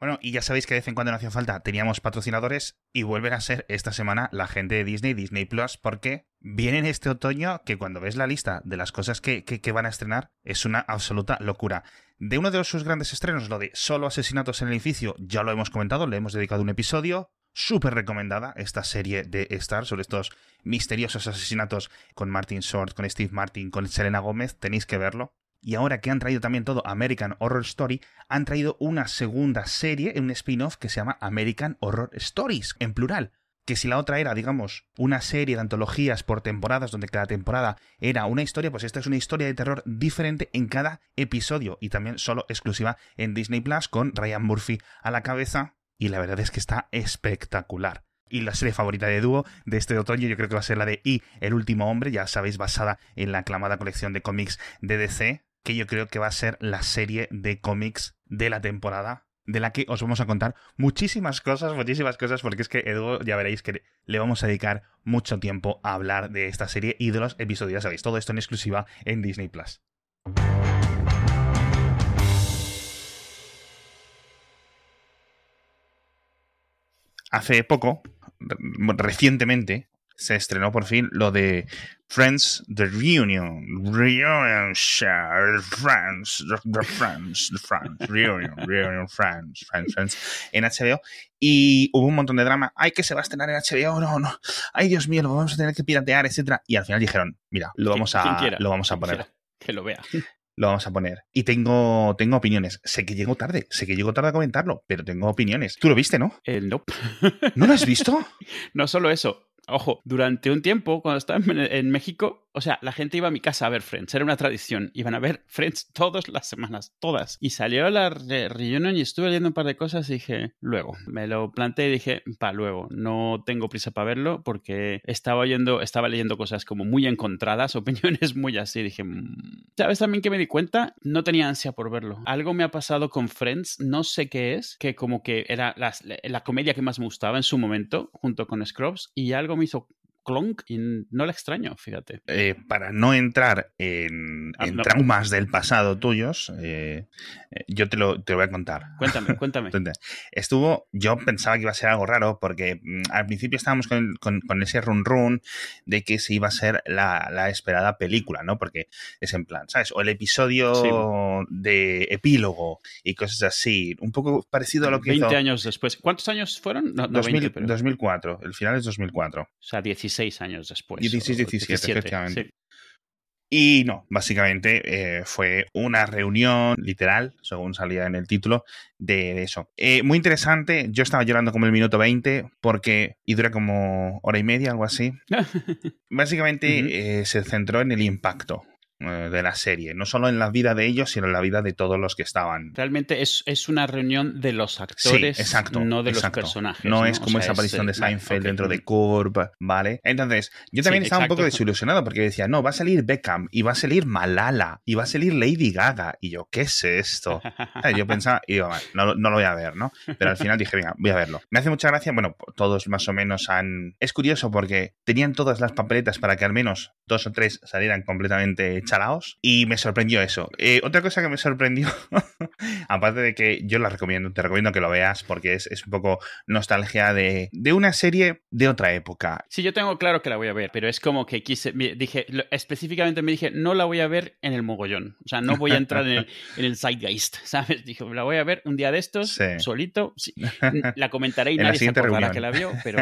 Bueno, y ya sabéis que de vez en cuando no hacía falta, teníamos patrocinadores y vuelven a ser esta semana la gente de Disney, Disney Plus, porque vienen este otoño que cuando ves la lista de las cosas que, que, van a estrenar es una absoluta locura. De uno de sus grandes estrenos, lo de solo asesinatos en el edificio, ya lo hemos comentado, le hemos dedicado un episodio. Súper recomendada esta serie de Star sobre estos misteriosos asesinatos con Martin Short, con Steve Martin, con Selena Gómez. Tenéis que verlo. Y ahora que han traído también todo American Horror Story, han traído una segunda serie, un spin-off que se llama American Horror Stories, en plural. Que si la otra era, digamos, una serie de antologías por temporadas, donde cada temporada era una historia, pues esta es una historia de terror diferente en cada episodio y también solo exclusiva en Disney Plus con Ryan Murphy a la cabeza. Y la verdad es que está espectacular y la serie favorita de dúo de este otoño yo creo que va a ser la de Y, el último hombre, ya sabéis, basada en la aclamada colección de cómics de DC, que yo creo que va a ser la serie de cómics de la temporada de la que os vamos a contar muchísimas cosas, muchísimas cosas, porque es que Edu, ya veréis que le vamos a dedicar mucho tiempo a hablar de esta serie y de los episodios, sabéis, todo esto en exclusiva en Disney Plus. Hace poco, recientemente, se estrenó por fin lo de Friends, The Reunion. Reunion, share, Friends, The Friends, The Friends, Reunion, Reunion, Friends, Friends, Friends, en HBO. Y hubo un montón de drama. Ay, que se va a estrenar en HBO, no, no. Ay, Dios mío, lo vamos a tener que piratear, etcétera. Y al final dijeron, mira, lo vamos a, lo vamos a poner. que lo vea. Lo vamos a poner. Y tengo, tengo opiniones. Sé que llego tarde, sé que llego tarde a comentarlo, pero tengo opiniones. Tú lo viste, ¿no? Eh, no. ¿No lo has visto? no solo eso. Ojo, durante un tiempo, cuando estaba en, México, o sea, la gente iba a mi casa a ver Friends, era una tradición. Iban a ver Friends todas las semanas, todas. Y salió la reunión y estuve leyendo un par de cosas y dije, luego. Me lo planteé y dije, pa, luego. No tengo prisa para verlo porque estaba oyendo, estaba leyendo cosas como muy encontradas, opiniones muy así. Dije, mm". ¿sabes también que me di cuenta? No tenía ansia por verlo. Algo me ha pasado con Friends, no sé qué es, que como que era la, la comedia que más me gustaba en su momento, junto con Scrubs, y algo me hizo clonk y no la extraño, fíjate. Eh, para no entrar en, ah, traumas del pasado tuyos, eh, eh, yo te lo, te voy a contar. Cuéntame, cuéntame. Estuvo, yo pensaba que iba a ser algo raro porque mm, al principio estábamos con, ese run run de que se iba a ser la, esperada película, ¿no? Porque es en plan, ¿sabes? O el episodio de epílogo y cosas así, un poco parecido a lo que 20 años después. ¿Cuántos años fueron? No, 2004, el final es 2004. O sea, 16 16 años después. 16, 17, efectivamente. Y no, básicamente eh, fue una reunión literal, según salía en el título, de, eso. Eh, muy interesante, yo estaba llorando como el minuto 20 porque, y dura como hora y media, algo así. básicamente eh, se centró en el impacto de la serie, no solo en la vida de ellos, sino en la vida de todos los que estaban. Realmente es, es una reunión de los actores, sí, exacto, no de los personajes. No, es como esa aparición de Seinfeld dentro de Curb, ¿vale? Entonces, yo también estaba un poco desilusionado porque decía, no, va a salir Beckham, y va a salir Malala, y va a salir Lady Gaga, y yo, ¿qué es esto? yo pensaba, y digo, no, no lo voy a ver, ¿no? Pero al final dije, venga, voy a verlo. Me hace mucha gracia, bueno, todos más o menos han... Es curioso porque tenían todas las papeletas para que al menos dos o tres salieran completamente chalaos y me sorprendió eso. Eh, otra cosa que me sorprendió, aparte de que yo la recomiendo, te recomiendo que lo veas porque es, un poco nostalgia de, de, una serie de otra época. Sí, yo tengo claro que la voy a ver, pero es como que quise, dije, específicamente me dije, no la voy a ver en el mogollón. O sea, no voy a entrar en el, en el zeitgeist, ¿sabes? Dije, la voy a ver un día de estos, solito. La comentaré y nadie se acordará que la vio, pero...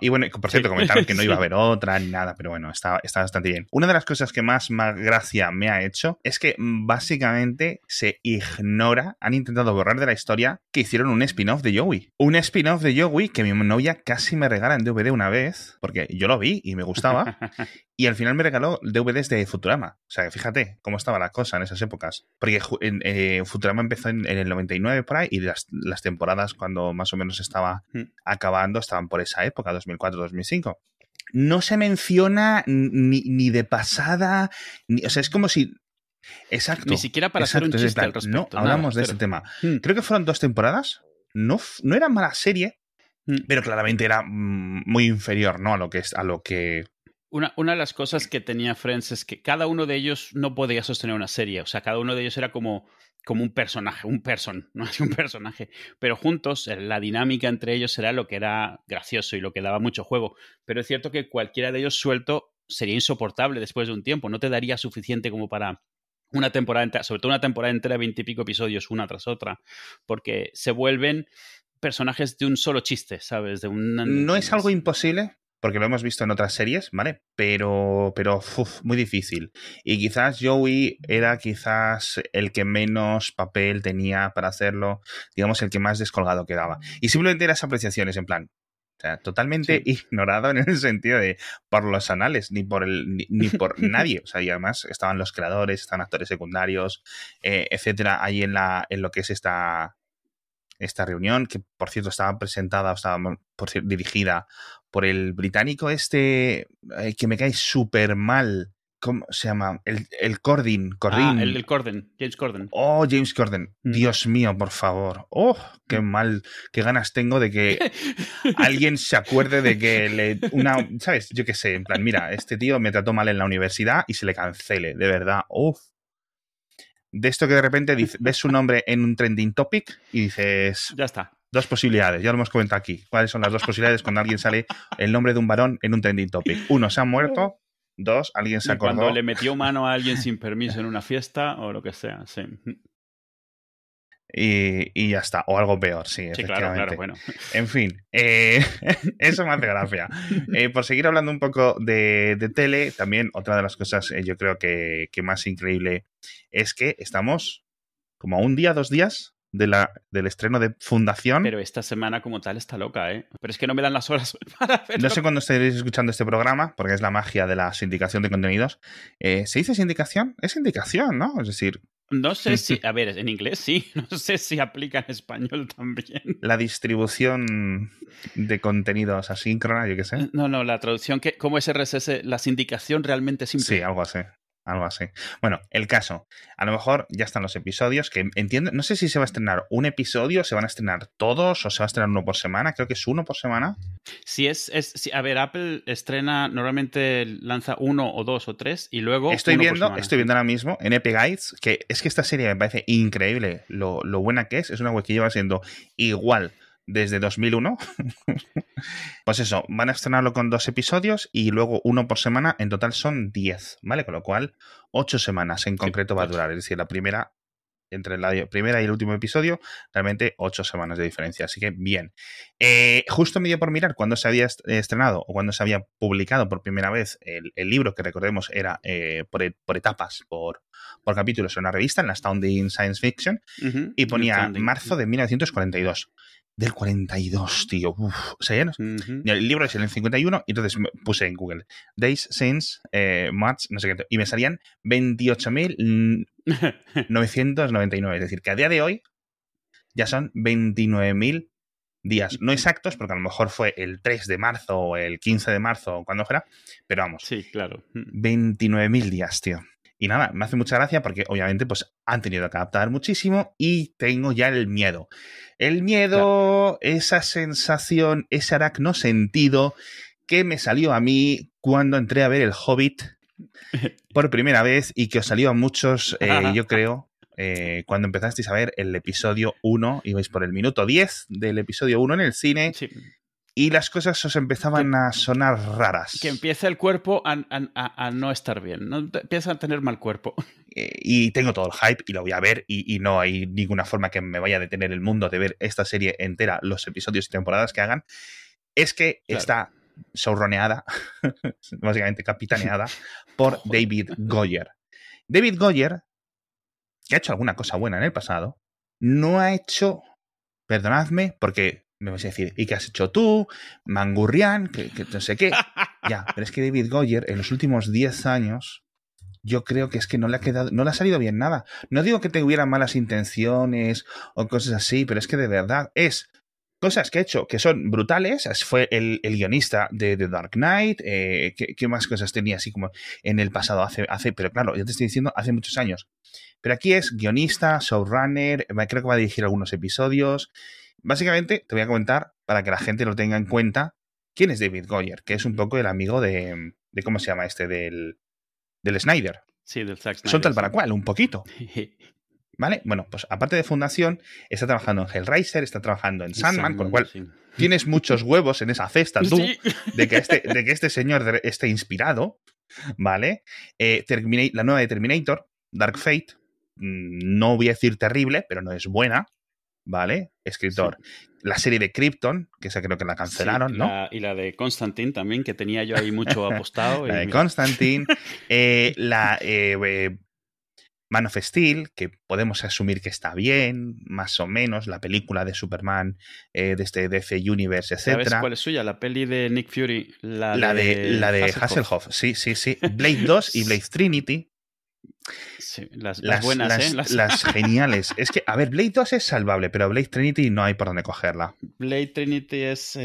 y bueno, por cierto, comentaron que no iba a haber otra ni nada, pero bueno, está, está bastante bien. Una de las cosas que más, más gracia me ha hecho es que básicamente se ignora, han intentado borrar de la historia que hicieron un spin-off de Joey. Un spin-off de Joey que mi novia casi me regala en DVD una vez, porque yo lo vi y me gustaba. y al final me regaló DVDs de Futurama. O sea, fíjate cómo estaba la cosa en esas épocas. Porque eh, Futurama empezó en, el 99 por ahí y las, las temporadas cuando más o menos estaba hmm. acabando estaban por esa época, 2004-2005 no se menciona ni, de pasada, o sea, es como si... Exacto. Ni siquiera para hacer un chiste al respecto. No, hablamos de ese tema. Hmm. Creo que fueron dos temporadas. No, no era mala serie, hmm. pero claramente era mm, muy inferior, ¿no? A lo que es, a lo que una, una, de las cosas que tenía Friends es que cada uno de ellos no podía sostener una serie. O sea, cada uno de ellos era como como un personaje, un person, no es un personaje, pero juntos eh, la dinámica entre ellos era lo que era gracioso y lo que daba mucho juego. Pero es cierto que cualquiera de ellos suelto sería insoportable después de un tiempo, no te daría suficiente como para una temporada entera, sobre todo una temporada entera, veintipico episodios una tras otra, porque se vuelven personajes de un solo chiste, ¿sabes? De un, no es algo imposible, porque lo hemos visto en otras series, ¿vale? Pero, pero muy difícil. Y quizás Joey era quizás el que menos papel tenía para hacerlo, digamos, el que más descolgado quedaba. Y simplemente las apreciaciones, en plan, o sea, totalmente ignorado en el sentido de por los anales, ni por el, ni, por nadie. O sea, y además estaban los creadores, estaban actores secundarios, eh, etcétera, ahí en la, en lo que es esta, esta reunión, que por cierto estaba presentada, estaba por cierto, dirigida por el británico este eh, que me cae súper mal. ¿Cómo se llama? El, el Cordin. Ah, el, el, Corden, James Corden. Oh, James Corden. Mm. Dios mío, por favor. Oh, qué mm. mal, qué ganas tengo de que alguien se acuerde de que le. Una, ¿Sabes? Yo qué sé, en plan, mira, este tío me trató mal en la universidad y se le cancele, de verdad. Uf, de esto que de repente ves su nombre en un trending topic y dices... Ya está. Dos posibilidades, ya lo hemos comentado aquí. ¿Cuáles son las dos posibilidades cuando alguien sale el nombre de un varón en un trending topic? Uno, se ha muerto. Dos, alguien se acordó. Cuando le metió mano a alguien sin permiso en una fiesta o lo que sea, sí. Y, ya está. O algo peor, sí. Sí, claro, claro, bueno. En fin, eh, eso me hace gracia. Eh, por seguir hablando un poco de, tele, también otra de las cosas eh, yo creo que, más increíble es que estamos como a un día, dos días de la, del estreno de Fundación. Pero esta semana como tal está loca, ¿eh? Pero es que no me dan las horas para verlo. No sé cuándo estaréis escuchando este programa, porque es la magia de la sindicación de contenidos. ¿Se dice sindicación? Es sindicación, ¿no? Es decir, no sé si, a ver, en inglés sí, no sé si aplica en español también. La distribución de contenidos asíncrona, yo qué sé. No, no, la traducción, que, ¿cómo es RSS? La sindicación realmente simple. Sí, algo así. Algo así. Bueno, el caso. A lo mejor ya están los episodios, que entiendo, no sé si se va a estrenar un episodio, se van a estrenar todos o se va a estrenar uno por semana. Creo que es uno por semana. Si es, es a ver, Apple estrena, normalmente lanza uno o dos o tres y luego. Estoy viendo, estoy viendo ahora mismo en Epic Guides que es que esta serie me parece increíble lo, lo buena que es. Es una web que lleva siendo igual desde 2001. pues eso, van a estrenarlo con dos episodios y luego uno por semana. En total son 10, ¿vale? Con lo cual, ocho semanas en concreto va a durar. Es decir, la primera, entre la primera y el último episodio, realmente ocho semanas de diferencia. Así que bien. Eh, justo me dio por mirar cuando se había estrenado o cuando se había publicado por primera vez el, libro, que recordemos era eh, por, etapas, por, por capítulos en una revista, en la Astounding Science Fiction, y ponía marzo de 1942 del 42, tío. Uf, o sea, El libro es el 51 y entonces puse en Google Days Since eh, March, no sé qué, y me salían 28.999. es decir, que a día de hoy ya son 29.000 días. No exactos, porque a lo mejor fue el 3 de marzo o el 15 de marzo o cuando fuera, pero vamos. Sí, claro. 29.000 días, tío. Y nada, me hace mucha gracia porque obviamente pues han tenido que adaptar muchísimo y tengo ya el miedo. El miedo, esa sensación, ese aracno sentido que me salió a mí cuando entré a ver El Hobbit por primera vez y que os salió a muchos, eh, yo creo, eh, cuando empezasteis a ver el episodio 1, ibais por el minuto 10 del episodio 1 en el cine. Sí y las cosas os empezaban a sonar raras. Que empieza el cuerpo a, no estar bien, ¿no? empieza a tener mal cuerpo. Eh, y tengo todo el hype y lo voy a ver y, no hay ninguna forma que me vaya a detener el mundo de ver esta serie entera, los episodios y temporadas que hagan. Es que está showroneada, básicamente capitaneada, por David Goyer. David Goyer, que ha hecho alguna cosa buena en el pasado, no ha hecho, perdonadme, porque me vas a decir, ¿y qué has hecho tú? Mangurrián, que, no sé qué. ya, pero es que David Goyer en los últimos 10 años, yo creo que es que no le ha quedado, no le ha salido bien nada. No digo que tuviera malas intenciones o cosas así, pero es que de verdad es cosas que ha hecho que son brutales. Fue el, guionista de The Dark Knight. Eh, ¿qué, más cosas tenía así como en el pasado? Hace, hace, pero claro, ya te estoy diciendo, hace muchos años. Pero aquí es guionista, showrunner, creo que va a dirigir algunos episodios. Básicamente, te voy a comentar, para que la gente lo tenga en cuenta, quién es David Goyer, que es un poco el amigo de, de ¿cómo se llama este? Del, del Snyder. Sí, del Zack Snyder. Son tal para cual, un poquito. ¿Vale? Bueno, pues aparte de Fundación, está trabajando en Hellraiser, está trabajando en Sandman, con lo cual tienes muchos huevos en esa cesta tú de, que este, de que este señor esté inspirado, ¿vale? Eh, la nueva de Terminator, Dark Fate, mm, no voy a decir terrible, pero no es buena, ¿vale? Escritor. La serie de Krypton, que esa creo que la cancelaron, ¿no? y la de Constantine también, que tenía yo ahí mucho apostado. la de Constantine. Eh, la eh, Man of Steel, que podemos asumir que está bien, más o menos, la película de Superman eh, de este DC Universe, etc. ¿Sabes cuál es suya? La peli de Nick Fury. La, de, la de Hasselhoff. Sí, sí, sí. Blade 2 y Blade Trinity las, buenas, ¿eh? las, geniales. Es que, a ver, Blade 2 es salvable, pero Blade Trinity no hay por dónde cogerla. Blade Trinity es.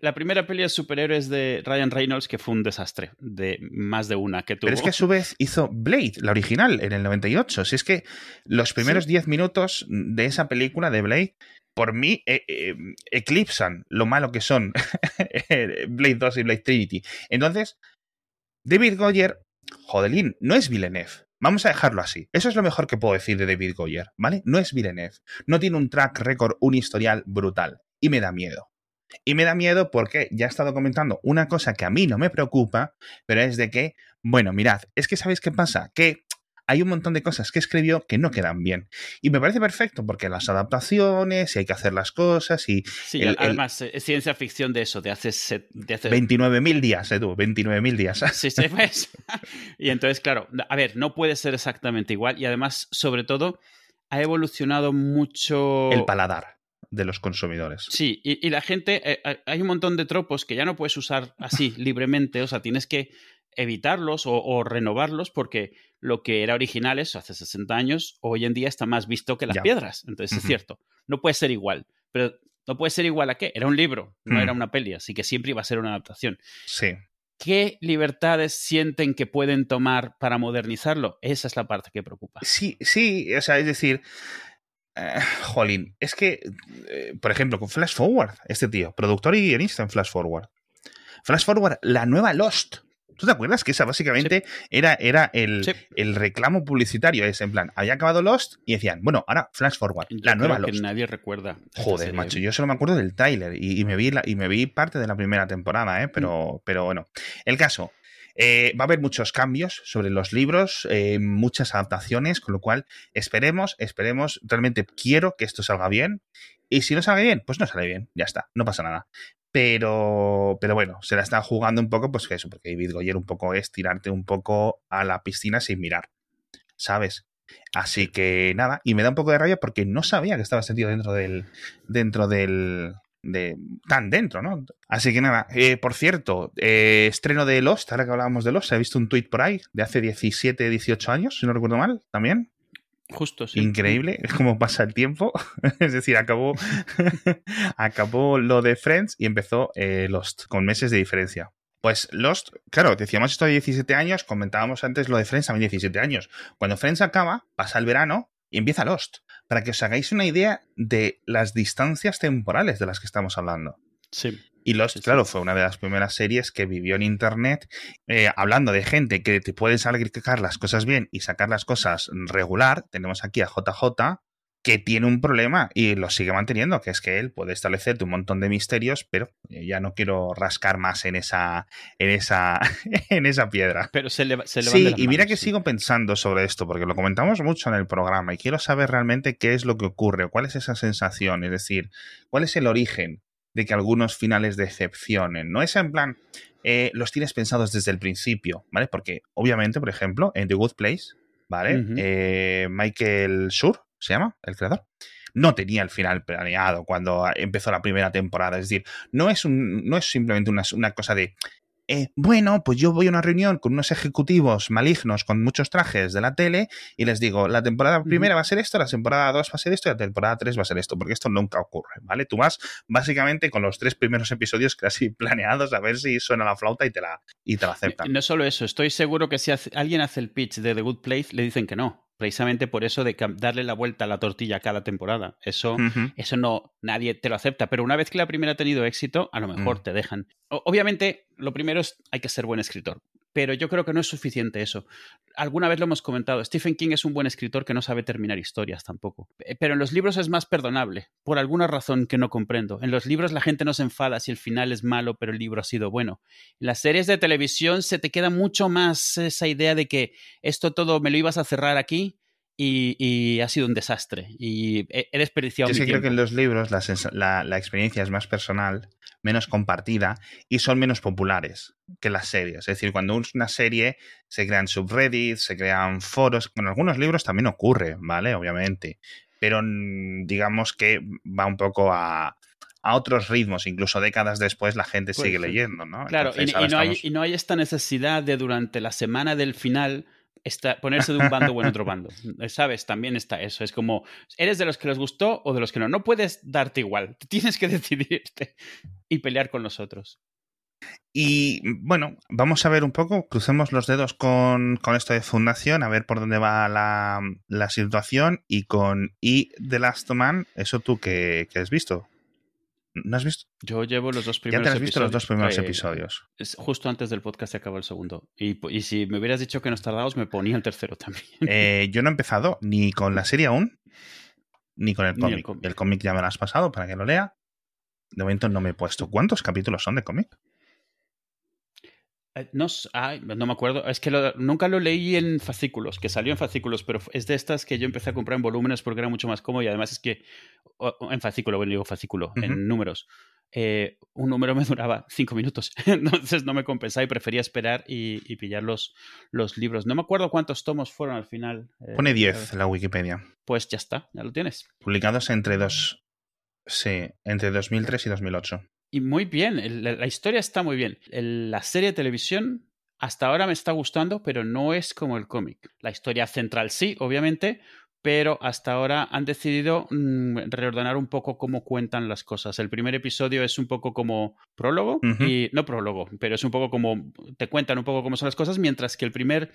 la primera peli de superhéroes de Ryan Reynolds, que fue un desastre, de más de una que tuvo. Pero es que a su vez hizo Blade, la original, en el 98. Si es que los primeros 10 minutos de esa película de Blade por mí eh, eh, eclipsan lo malo que son Blade 2 y Blade Trinity. Entonces, David Goyer, jodelín, no es Villeneuve. Vamos a dejarlo así. Eso es lo mejor que puedo decir de David Goyer, ¿vale? No es Villeneuve. No tiene un track record, un historial brutal. Y me da miedo. Y me da miedo porque ya he estado comentando una cosa que a mí no me preocupa, pero es de que, bueno, mirad, es que ¿sabéis qué pasa? Que hay un montón de cosas que escribió que no quedan bien. Y me parece perfecto porque las adaptaciones, y hay que hacer las cosas y... Sí, además es ciencia ficción de eso, de hace... De hace... 29.000 días, Edu, 29.000 días. Sí, sí, pues. y entonces, claro, a ver, no puede ser exactamente igual y además, sobre todo, ha evolucionado mucho... El paladar de los consumidores. Sí, y, la gente, eh, eh, hay un montón de tropos que ya no puedes usar así libremente, o sea, tienes que evitarlos o, renovarlos porque lo que era original eso hace 60 años, hoy en día está más visto que las piedras. Entonces es cierto, no puede ser igual, pero no puede ser igual a qué? Era un libro, no mm. era una peli, así que siempre iba a ser una adaptación. Sí. ¿Qué libertades sienten que pueden tomar para modernizarlo? Esa es la parte que preocupa. Sí, sí, o sea, es decir, eh, jolín, es que, eh, por ejemplo, con Flash Forward, este tío, productor y guionista en Flash Forward. Flash Forward, la nueva Lost, ¿Tú te acuerdas que esa básicamente era, era el, el, reclamo publicitario? Es en plan, había acabado Lost y decían, bueno, ahora Flash Forward, la nueva Lost. que nadie recuerda. Joder, macho, yo solo me acuerdo del Tyler y, me vi y me vi parte de la primera temporada, ¿eh? pero, mm. pero bueno. El caso, eh, va a haber muchos cambios sobre los libros, eh, muchas adaptaciones, con lo cual esperemos, esperemos, realmente quiero que esto salga bien. Y si no sale bien, pues no sale bien, ya está, no pasa nada. Pero, pero bueno, se la está jugando un poco, pues que eso, porque David Goyer un poco es tirarte un poco a la piscina sin mirar, ¿sabes? Así que nada, y me da un poco de rabia porque no sabía que estaba sentido dentro del, dentro del, de tan dentro, ¿no? Así que nada, eh, por cierto, eh, estreno de Lost, ahora que hablábamos de Lost, he visto un tweet por ahí de hace 17, 18 años, si no recuerdo mal, también. Justo, sí. Increíble, es como pasa el tiempo. es decir, acabó, acabó lo de Friends y empezó eh, Lost, con meses de diferencia. Pues Lost, claro, decíamos esto de 17 años, comentábamos antes lo de Friends a 17 años. Cuando Friends acaba, pasa el verano y empieza Lost. Para que os hagáis una idea de las distancias temporales de las que estamos hablando. Sí. Y Lost, claro, fue una de las primeras series que vivió en Internet, eh, hablando de gente que te puede sacar las cosas bien y sacar las cosas regular. Tenemos aquí a JJ, que tiene un problema y lo sigue manteniendo, que es que él puede establecerte un montón de misterios, pero eh, ya no quiero rascar más en esa, en esa, en esa piedra. Pero se le, se Sí, y mira que sigo pensando sobre esto, porque lo comentamos mucho en el programa y quiero saber realmente qué es lo que ocurre, cuál es esa sensación, es decir, cuál es el origen de que algunos finales decepcionen. No es en plan, eh, los tienes pensados desde el principio, ¿vale? Porque obviamente, por ejemplo, en The Good Place, ¿vale? Eh, Michael Schur, se llama, el creador, no tenía el final planeado cuando empezó la primera temporada. Es decir, no es, un, no es simplemente una, una cosa de eh, bueno, pues yo voy a una reunión con unos ejecutivos malignos con muchos trajes de la tele y les digo, la temporada primera va a ser esto, la temporada 2 va a ser esto y la temporada 3 va a ser esto, porque esto nunca ocurre, ¿vale? Tú vas básicamente con los tres primeros episodios casi planeados a ver si suena la flauta y te la, y te la aceptan. No solo eso, estoy seguro que si alguien hace el pitch de The Good Place, le dicen que no precisamente por eso de darle la vuelta a la tortilla cada temporada. Eso, eso no, nadie te lo acepta. Pero una vez que la primera ha tenido éxito, a lo mejor mm. te dejan. obviamente, lo primero es hay que ser buen escritor. Pero yo creo que no es suficiente eso. Alguna vez lo hemos comentado, Stephen King es un buen escritor que no sabe terminar historias tampoco. Eh, pero en los libros es más perdonable, por alguna razón que no comprendo. En los libros la gente no se enfada si el final es malo, pero el libro ha sido bueno. En las series de televisión se te queda mucho más esa idea de que esto todo me lo ibas a cerrar aquí y, ha sido un desastre. Y he, desperdiciado Yo sí creo que en los libros la, la, experiencia es más personal, menos compartida y son menos populares que las series. Es decir, cuando una serie se crean subreddits, se crean foros, con algunos libros también ocurre, ¿vale? Obviamente. Pero mm, digamos que va un poco a, a otros ritmos, incluso décadas después la gente sigue leyendo, ¿no? Claro, y, no hay, y, no hay, esta necesidad de durante la semana del final ponerse de un bando o en otro bando. ¿Sabes? También está eso. Es como, ¿eres de los que les gustó o de los que no? No puedes darte igual. Tienes que decidirte y pelear con los otros. Y bueno, vamos a ver un poco, crucemos los dedos con, con esto de fundación, a ver por dónde va la, la situación y con I The Last Man, eso tú que, que has visto. ¿No has visto? Yo llevo los dos primeros Ya te has visto los dos primeros episodios. justo antes del podcast se acabó el segundo. Y, y, si me hubieras dicho que no tardados, me ponía el tercero también. Eh, yo no he empezado ni con la serie aún, ni con el cómic. El cómic ya me lo has pasado para que lo lea. De momento no me he puesto. ¿Cuántos capítulos son de cómic? Eh, no, no me acuerdo. Es que nunca lo leí en fascículos, que salió en fascículos, pero es de estas que yo empecé a comprar en volúmenes porque era mucho más cómodo y además es que en fascículo, bueno, digo fascículo, en números. Eh, un número me duraba cinco minutos, entonces no me compensaba y prefería esperar y, pillar los, los, libros. No me acuerdo cuántos tomos fueron al final. Eh, Pone 10 en la Wikipedia. Pues ya está, ya lo tienes. Publicados entre dos. Sí, entre 2003 y 2008. Y muy bien, la, historia está muy bien. la serie de televisión hasta ahora me está gustando, pero no es como el cómic. La historia central sí, obviamente, pero hasta ahora han decidido mm, reordenar un poco cómo cuentan las cosas. El primer episodio es un poco como prólogo, y no prólogo, pero es un poco como te cuentan un poco cómo son las cosas, mientras que el primer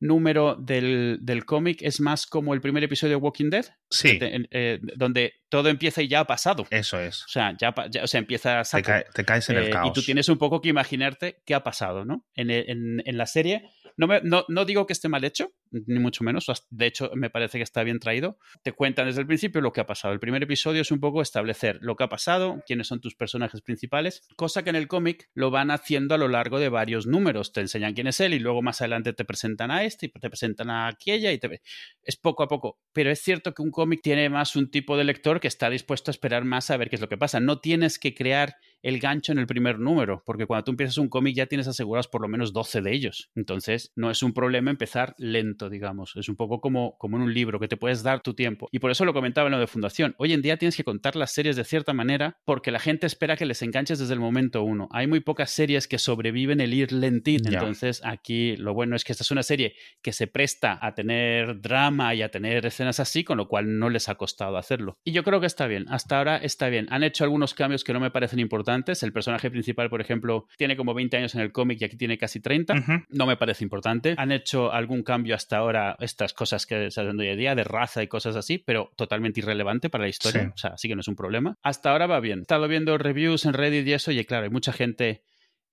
número del, cómic es más como el primer episodio de Walking Dead, sí. Eh, donde todo empieza y ya ha pasado. Eso es. O sea, ya, o sea, empieza a te, caes en el caos. Eh, y tú tienes un poco que imaginarte qué ha pasado, ¿no? En, en, en la serie no, no, no, digo que esté mal hecho, ni mucho menos. De hecho, me parece que está bien traído. Te cuentan desde el principio lo que ha pasado. El primer episodio es un poco establecer lo que ha pasado, quiénes son tus personajes principales, cosa que en el cómic lo van haciendo a lo largo de varios números. Te enseñan quién es él y luego más adelante te presentan a este y te presentan a aquella y te... Es poco a poco. Pero es cierto que un cómic tiene más un tipo de lector que está dispuesto a esperar más a ver qué es lo que pasa. No tienes que crear el gancho en el primer número, porque cuando tú empiezas un cómic ya tienes asegurados por lo menos 12 de ellos. Entonces, no es un problema empezar lento, digamos. Es un poco como, como en un libro, que te puedes dar tu tiempo. Y por eso lo comentaba en lo de Fundación. Hoy en día tienes que contar las series de cierta manera porque la gente espera que les enganches desde el momento uno. Hay muy pocas series que sobreviven el ir lentito. Entonces, aquí lo bueno es que esta es una serie que se presta a tener drama y a tener escenas así, con lo cual no les ha costado hacerlo. Y yo creo que está bien. Hasta ahora está bien. Han hecho algunos cambios que no me parecen importantes. El personaje principal, por ejemplo, tiene como 20 años en el cómic y aquí tiene casi 30. No me parece importante han hecho algún cambio hasta ahora, estas cosas que se hacen hoy en día, de raza y cosas así, pero totalmente irrelevante para la historia. O sea, sí que no es un problema. Hasta ahora va bien. He estado viendo reviews en Reddit y eso, y claro, hay mucha gente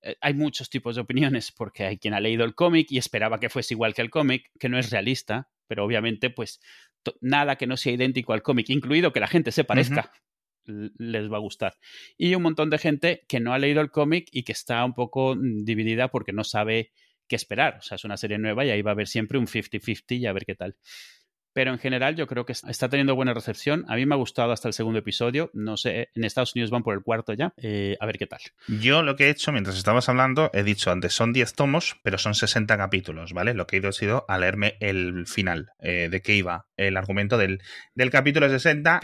eh, hay muchos tipos de opiniones porque hay quien ha leído el cómic y esperaba que fuese igual que el cómic, que no es realista, pero obviamente pues nada que no sea idéntico al cómic, incluido que la gente se parezca, les va a gustar. Y un montón de gente que no ha leído el cómic y que está un poco mm, dividida porque no sabe que esperar. O sea, es una serie nueva y ahí va a haber siempre un 50-50 y a ver qué tal. Pero en general yo creo que está teniendo buena recepción. A mí me ha gustado hasta el segundo episodio. No sé, en Estados Unidos van por el cuarto ya. Eh, a ver qué tal. Yo lo que he hecho mientras estabas hablando, he dicho antes, son 10 tomos, pero son 60 capítulos, ¿vale? Lo que he ido ha sido a leerme el final, eh, de qué iba el argumento del, del capítulo 60.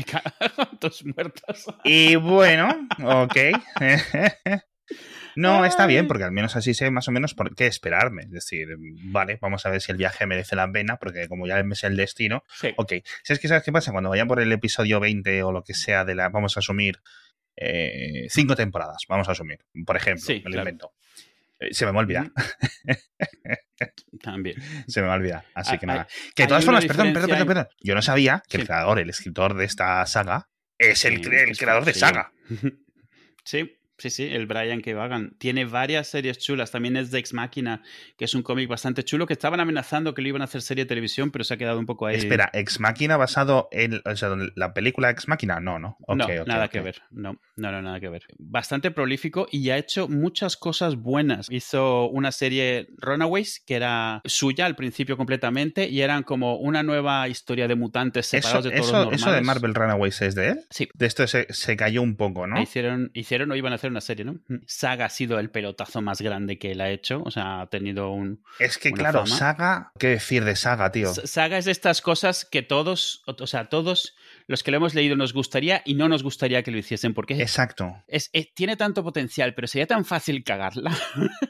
Dos muertos. Y bueno, ok. No, está bien, porque al menos así sé más o menos por qué esperarme. Es decir, vale, vamos a ver si el viaje merece la pena, porque como ya me sé el destino, ok. Si es que sabes qué pasa, cuando vayan por el episodio 20 o lo que sea de la, vamos a asumir, eh, cinco temporadas, vamos a asumir, por ejemplo, me lo invento. Eh, se me va a olvidar. También. Se me va a olvidar. Así que nada. Que de todas formas, perdón, perdón, perdón, perdón, Yo no sabía que el creador, el escritor de esta saga, es el, creador de Saga. Sí, Sí, sí, el Brian que Vagan. Tiene varias series chulas. También es de Ex Máquina, que es un cómic bastante chulo, que estaban amenazando que lo iban a hacer serie de televisión, pero se ha quedado un poco ahí. Espera, ¿Ex Máquina basado en o sea, la película Ex Máquina? No, no. no, nada que ver. No, no, no, nada que ver. Bastante prolífico y ha hecho muchas cosas buenas. Hizo una serie Runaways, que era suya al principio completamente, y eran como una nueva historia de mutantes separados de todos eso, los normales. ¿Eso de Marvel Runaways es de él? Sí. De esto se, se cayó un poco, ¿no? Hicieron, hicieron o iban a hacer una serie, ¿no? Mm. Saga ha sido el pelotazo más grande que él ha hecho, o sea, ha tenido un... Es que, claro, Saga, ¿qué decir de Saga, tío? Saga es de estas cosas que todos, o sea, todos los que lo hemos leído nos gustaría y no nos gustaría que lo hiciesen, porque... Exacto. Es, tiene tanto potencial, pero sería tan fácil cagarla.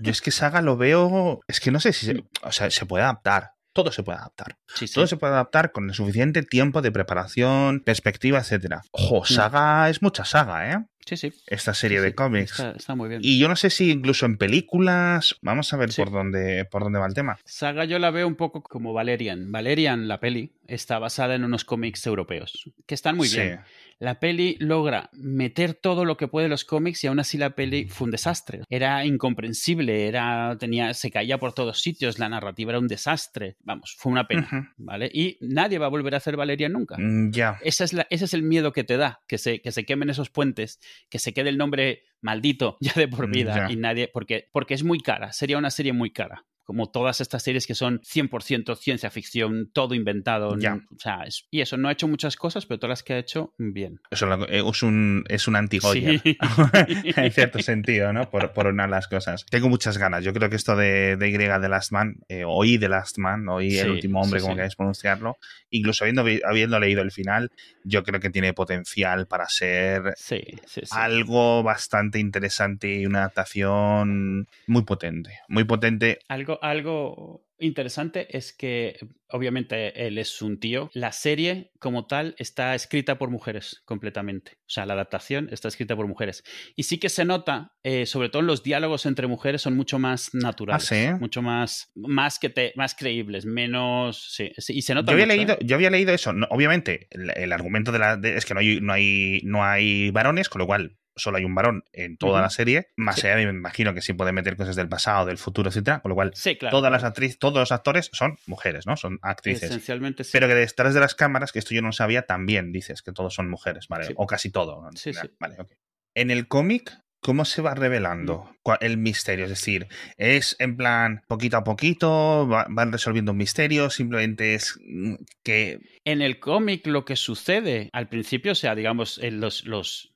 Yo es que Saga lo veo... Es que no sé si... Se, o sea, se puede adaptar todo se puede adaptar. Todo se puede adaptar con el suficiente tiempo de preparación, perspectiva, etcétera. Ojo, mm. saga es mucha saga, ¿eh? Sí, sí. Esta serie de cómics. Está, muy bien. Y yo no sé si incluso en películas. Vamos a ver por dónde por dónde va el tema. Saga yo la veo un poco como Valerian. Valerian, la peli, está basada en unos cómics europeos. Que están muy bien la peli logra meter todo lo que puede los cómics y aún así la peli fue un desastre. Era incomprensible, era, tenía, se caía por todos sitios, la narrativa era un desastre. Vamos, fue una pena, ¿vale? Y nadie va a volver a hacer Valeria nunca. Mm, ya. Esa es ese es el miedo que te da, que se, que se quemen esos puentes, que se quede el nombre maldito ya de por mm, vida y nadie, porque, porque es muy cara, sería una serie muy cara como todas estas series que son 100% ciencia ficción, todo inventado. O sea, y eso, no ha hecho muchas cosas, pero todas las que ha hecho, bien. Eso eh, es un, es un antigoya, en cierto sentido, ¿no? Por, por una de las cosas. Tengo muchas ganas. Yo creo que esto de, de Y de Last Man, eh, oí The Last Man, oí El Último Hombre, como queráis pronunciarlo, incluso habiendo, habiendo leído el final, yo creo que tiene potencial para ser algo bastante interesante y una adaptación muy potente. Muy potente. Algo, algo interesante es que, obviamente, él es un tío. La serie, como tal, está escrita por mujeres completamente. O sea, la adaptación está escrita por mujeres. Y sí que se nota, eh, sobre todo los diálogos entre mujeres son mucho más naturales. ¿Ah, mucho más, más, que te, más creíbles, menos. Sí, y se nota. Yo había, mucho, leído, ¿eh? yo había leído eso. obviamente, el, argumento de la, es que no hay, no, hay, no hay varones, con lo cual solo hay un varón en toda la serie, más allá de, me imagino que sí puede meter cosas del pasado, del futuro, etcétera, con lo cual todas las actrices, todos los actores son mujeres, ¿no? Son actrices. Esencialmente sí. Pero que detrás de las cámaras, que esto yo no sabía, también dices que todos son mujeres, ¿vale? O casi todo. Sí, sí. Vale, ok. En el cómic, ¿Cómo se va revelando el misterio? Es decir, ¿es en plan poquito a poquito? ¿Van resolviendo un misterio? ¿Simplemente es mm, que.? En el cómic, lo que sucede al principio, o sea, digamos, los, los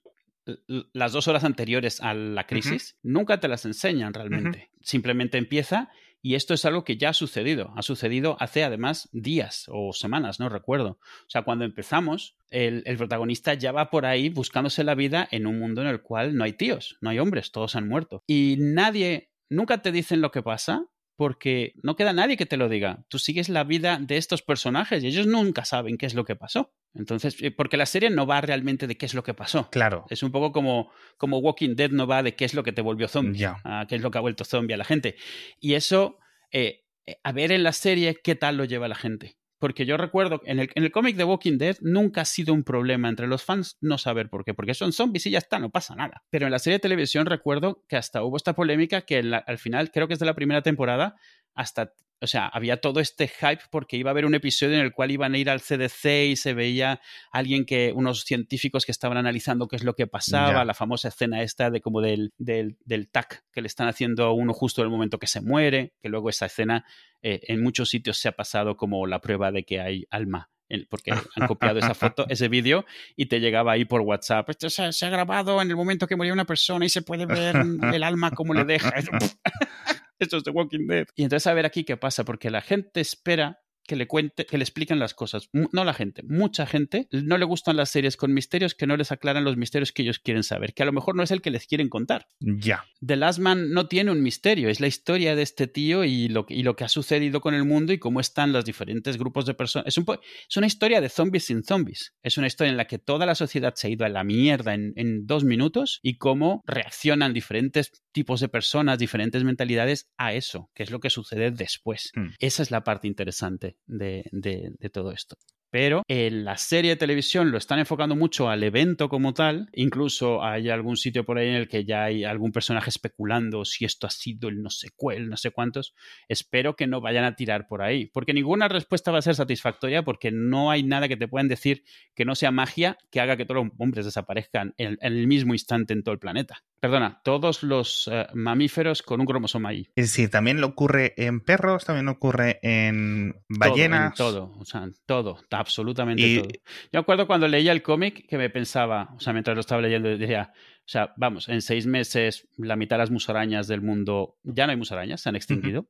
las dos horas anteriores a la crisis, nunca te las enseñan realmente. Simplemente empieza y esto es algo que ya ha sucedido. Ha sucedido hace además días o semanas, no recuerdo. O sea, cuando empezamos, el, el, protagonista ya va por ahí buscándose la vida en un mundo en el cual no hay tíos, no hay hombres, todos han muerto. Y nadie, nunca te dicen lo que pasa, porque no queda nadie que te lo diga. Tú sigues la vida de estos personajes y ellos nunca saben qué es lo que pasó. Entonces, eh, porque la serie no va realmente de qué es lo que pasó. Claro. Es un poco como, como Walking Dead no va de qué es lo que te volvió zombie, Ya. qué es lo que ha vuelto zombie a la gente. Y eso, eh, eh, a ver en la serie qué tal lo lleva la gente. Porque yo recuerdo, en el, en el cómic de Walking Dead nunca ha sido un problema entre los fans no saber por qué, porque son zombies y ya está, no pasa nada. Pero en la serie de televisión recuerdo que hasta hubo esta polémica que al final, creo que es de la primera temporada, hasta o sea, había todo este hype porque iba a haber un episodio en el cual iban a ir al CDC y se veía alguien que, unos científicos que estaban analizando qué es lo que pasaba, la famosa escena esta de como del, del, del, TAC que le están haciendo a uno justo en el momento que se muere, que luego esa escena eh, en muchos sitios se ha pasado como la prueba de que hay alma porque han copiado esa foto, ese vídeo, y te llegaba ahí por WhatsApp. Esto se ha, grabado en el momento que murió una persona y se puede ver el alma como le deja. Esto es The Walking Dead. Y entonces a ver aquí qué pasa, porque la gente espera que le cuente, que le expliquen las cosas. No la gente, mucha gente no le gustan las series con misterios que no les aclaran los misterios que ellos quieren saber, que a lo mejor no es el que les quieren contar. Ya. The Last Man no tiene un misterio, es la historia de este tío y lo, y lo que ha sucedido con el mundo y cómo están los diferentes grupos de personas. Es, un es una historia de zombies sin zombies. Es una historia en la que toda la sociedad se ha ido a la mierda en, en dos minutos y cómo reaccionan diferentes tipos de personas, diferentes mentalidades a eso, que es lo que sucede después. Hmm. Esa es la parte interesante. De, de todo esto pero en la serie de televisión lo están enfocando mucho al evento como tal. Incluso hay algún sitio por ahí en el que ya hay algún personaje especulando si esto ha sido el no sé cuál, no sé cuántos. Espero que no vayan a tirar por ahí, porque ninguna respuesta va a ser satisfactoria porque no hay nada que te puedan decir que no sea magia que haga que todos los hombres desaparezcan en, el mismo instante en todo el planeta. Perdona, todos los eh, mamíferos con un cromosoma ahí. Es decir, también lo ocurre en perros, también ocurre en ballenas. Todo, todo o sea, todo absolutamente todo. Yo acuerdo cuando leía el cómic que me pensaba, o sea, mientras lo estaba leyendo, decía, o sea, vamos, en seis meses la mitad de las musarañas del mundo ya no hay musarañas, se han extinguido.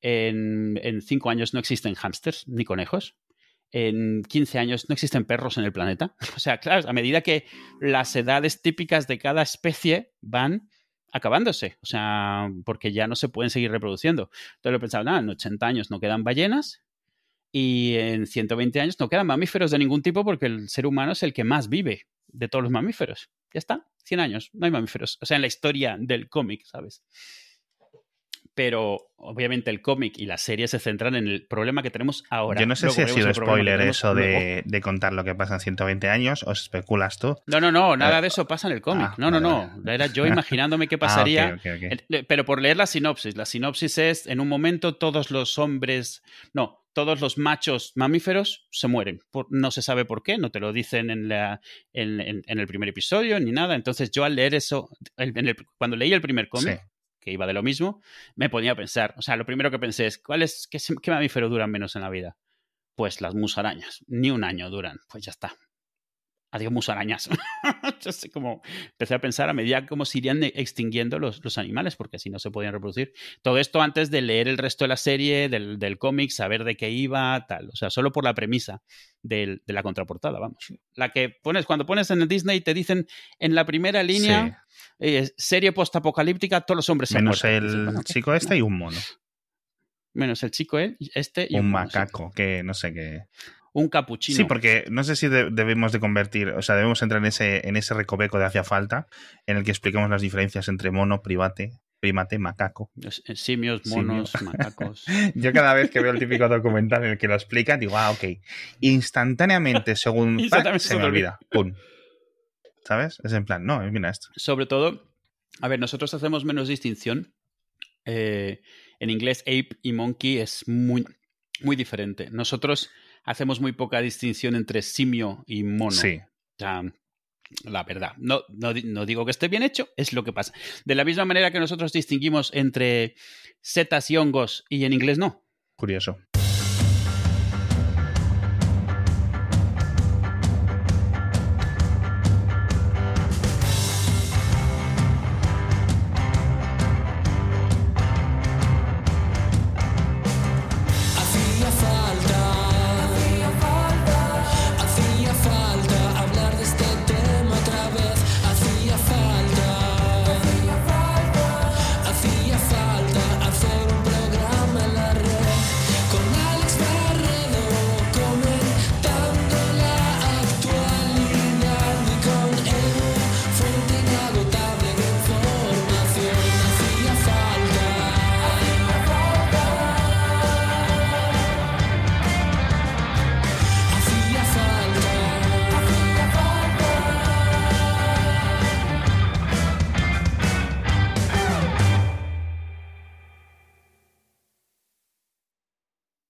en, en, cinco años no existen hámsters ni conejos. En 15 años no existen perros en el planeta. O sea, claro, a medida que las edades típicas de cada especie van acabándose, o sea, porque ya no se pueden seguir reproduciendo. Entonces lo pensaba, nada, en 80 años no quedan ballenas, y en 120 años no quedan mamíferos de ningún tipo porque el ser humano es el que más vive de todos los mamíferos. Ya está, 100 años, no hay mamíferos. O sea, en la historia del cómic, ¿sabes? Pero obviamente el cómic y la serie se centran en el problema que tenemos ahora. Yo no sé si ha sido spoiler eso de, contar lo que pasa en 120 años, o especulas tú. No, no, no, nada eh, de eso pasa en el cómic. Ah, no, no, no. Era yo imaginándome qué ah, pasaría. Pero por leer la sinopsis. La sinopsis es, en un momento todos los hombres... No, todos los machos mamíferos se mueren. no se sabe por qué, no te lo dicen en, la, en, el primer episodio ni nada. Entonces yo al leer eso, cuando leí el primer cómic, que iba de lo mismo, me ponía a pensar, o sea, lo primero que pensé es, ¿cuál es, qué, qué mamífero duran menos en la vida? Pues las musarañas, ni un año duran, pues ya está, adiós musarañas. Yo sé cómo empecé a pensar a medida cómo se irían extinguiendo los, los, animales, porque así no se podían reproducir. Todo esto antes de leer el resto de la serie, del, del cómic, saber de qué iba, tal. O sea, solo por la premisa de la contraportada, vamos. La que pones, cuando pones en el Disney, te dicen en la primera línea, eh, serie postapocalíptica, todos los hombres Menos se el chico este y un mono. Menos el chico este y un, un macaco, que no sé qué un capuchino. Sí, porque no sé si debemos de convertir, o sea, debemos entrar en ese, en ese recoveco de hacia falta, en el que expliquemos las diferencias entre mono, private, primate, macaco. Eh, simios, monos, macacos. Yo cada vez que veo el típico documental en el que lo explica, digo, ah, ok. Instantáneamente, según se, me olvida. Pum. ¿Sabes? Es en plan, no, mira esto. Sobre todo, a ver, nosotros hacemos menos distinción. Eh, en inglés, ape y monkey es muy, muy diferente. Nosotros hacemos muy poca distinción entre simio y mono. Sí. la verdad. No, no, no, digo que esté bien hecho, es lo que pasa. De la misma manera que nosotros distinguimos entre setas y hongos y en inglés no. Curioso.